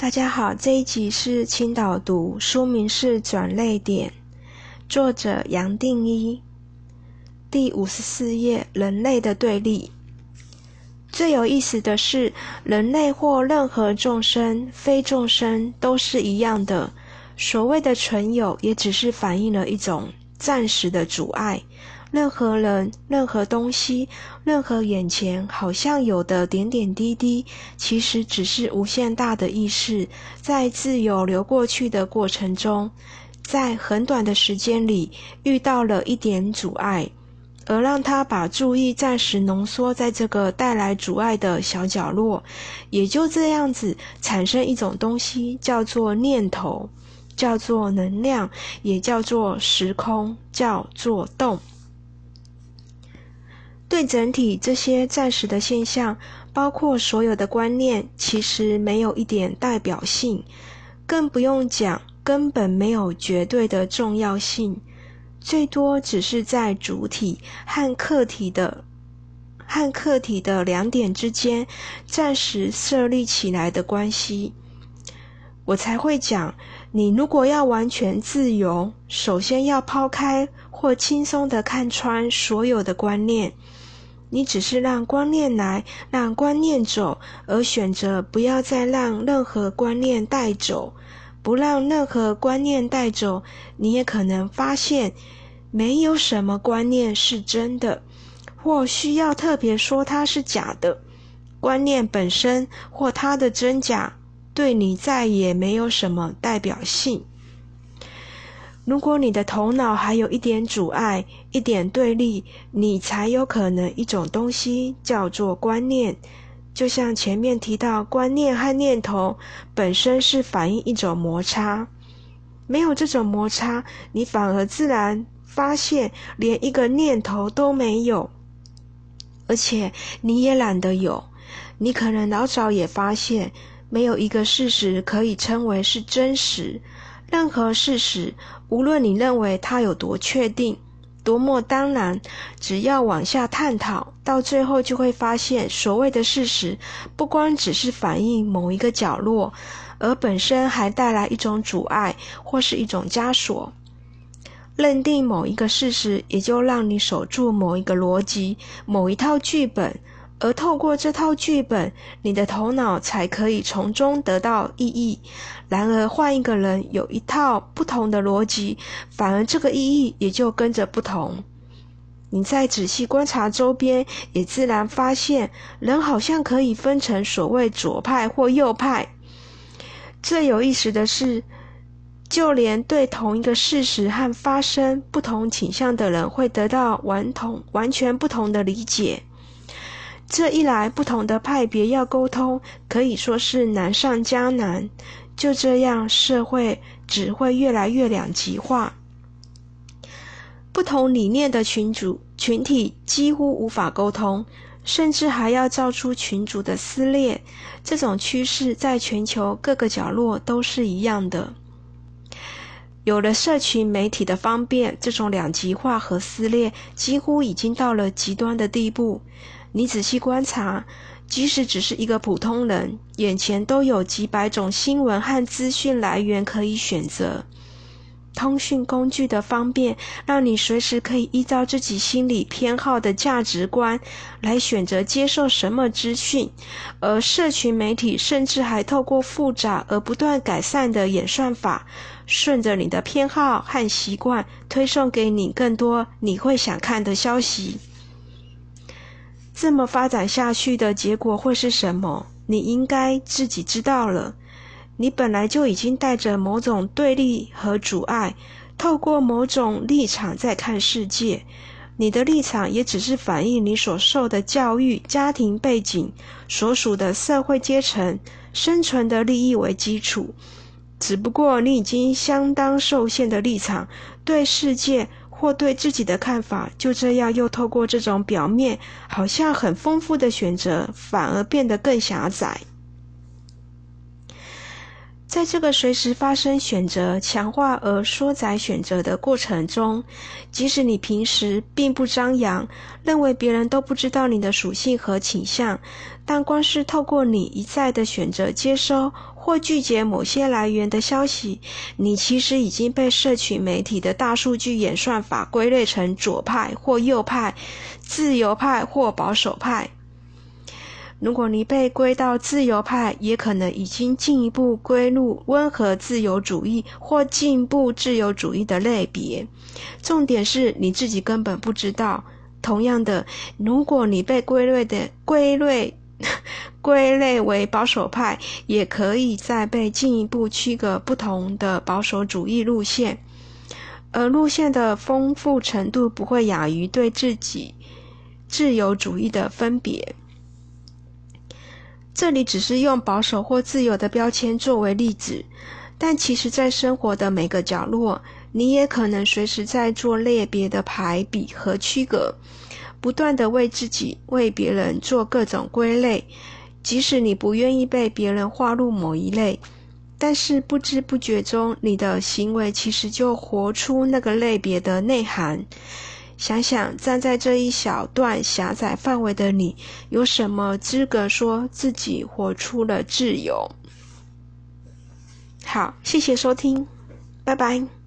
大家好，这一集是青岛读，书名是《转泪点》，作者杨定一，第五十四页，人类的对立。最有意思的是，人类或任何众生、非众生都是一样的。所谓的存有，也只是反映了一种暂时的阻碍。任何人、任何东西、任何眼前好像有的点点滴滴，其实只是无限大的意识在自由流过去的过程中，在很短的时间里遇到了一点阻碍，而让他把注意暂时浓缩在这个带来阻碍的小角落，也就这样子产生一种东西，叫做念头，叫做能量，也叫做时空，叫做动。对整体这些暂时的现象，包括所有的观念，其实没有一点代表性，更不用讲，根本没有绝对的重要性，最多只是在主体和客体的和客体的两点之间暂时设立起来的关系。我才会讲，你如果要完全自由，首先要抛开或轻松的看穿所有的观念。你只是让观念来，让观念走，而选择不要再让任何观念带走，不让任何观念带走，你也可能发现，没有什么观念是真的，或需要特别说它是假的。观念本身或它的真假，对你再也没有什么代表性。如果你的头脑还有一点阻碍、一点对立，你才有可能一种东西叫做观念。就像前面提到，观念和念头本身是反映一种摩擦，没有这种摩擦，你反而自然发现连一个念头都没有，而且你也懒得有。你可能老早也发现，没有一个事实可以称为是真实。任何事实，无论你认为它有多确定、多么当然，只要往下探讨，到最后就会发现，所谓的事实，不光只是反映某一个角落，而本身还带来一种阻碍或是一种枷锁。认定某一个事实，也就让你守住某一个逻辑、某一套剧本。而透过这套剧本，你的头脑才可以从中得到意义。然而，换一个人有一套不同的逻辑，反而这个意义也就跟着不同。你再仔细观察周边，也自然发现，人好像可以分成所谓左派或右派。最有意思的是，就连对同一个事实和发生不同倾向的人，会得到完同完全不同的理解。这一来，不同的派别要沟通，可以说是难上加难。就这样，社会只会越来越两极化。不同理念的群主群体几乎无法沟通，甚至还要造出群主的撕裂。这种趋势在全球各个角落都是一样的。有了社群媒体的方便，这种两极化和撕裂几乎已经到了极端的地步。你仔细观察，即使只是一个普通人，眼前都有几百种新闻和资讯来源可以选择。通讯工具的方便，让你随时可以依照自己心理偏好的价值观来选择接受什么资讯。而社群媒体甚至还透过复杂而不断改善的演算法，顺着你的偏好和习惯，推送给你更多你会想看的消息。这么发展下去的结果会是什么？你应该自己知道了。你本来就已经带着某种对立和阻碍，透过某种立场在看世界。你的立场也只是反映你所受的教育、家庭背景、所属的社会阶层、生存的利益为基础。只不过你已经相当受限的立场，对世界。或对自己的看法，就这样又透过这种表面好像很丰富的选择，反而变得更狭窄。在这个随时发生选择、强化而缩窄选择的过程中，即使你平时并不张扬，认为别人都不知道你的属性和倾向，但光是透过你一再的选择接收或拒绝某些来源的消息，你其实已经被社群媒体的大数据演算法归类成左派或右派、自由派或保守派。如果你被归到自由派，也可能已经进一步归入温和自由主义或进步自由主义的类别。重点是你自己根本不知道。同样的，如果你被归类的归类归类为保守派，也可以再被进一步区隔不同的保守主义路线，而路线的丰富程度不会亚于对自己自由主义的分别。这里只是用保守或自由的标签作为例子，但其实，在生活的每个角落，你也可能随时在做类别的排比和区隔，不断的为自己、为别人做各种归类。即使你不愿意被别人划入某一类，但是不知不觉中，你的行为其实就活出那个类别的内涵。想想站在这一小段狭窄范围的你，有什么资格说自己活出了自由？好，谢谢收听，拜拜。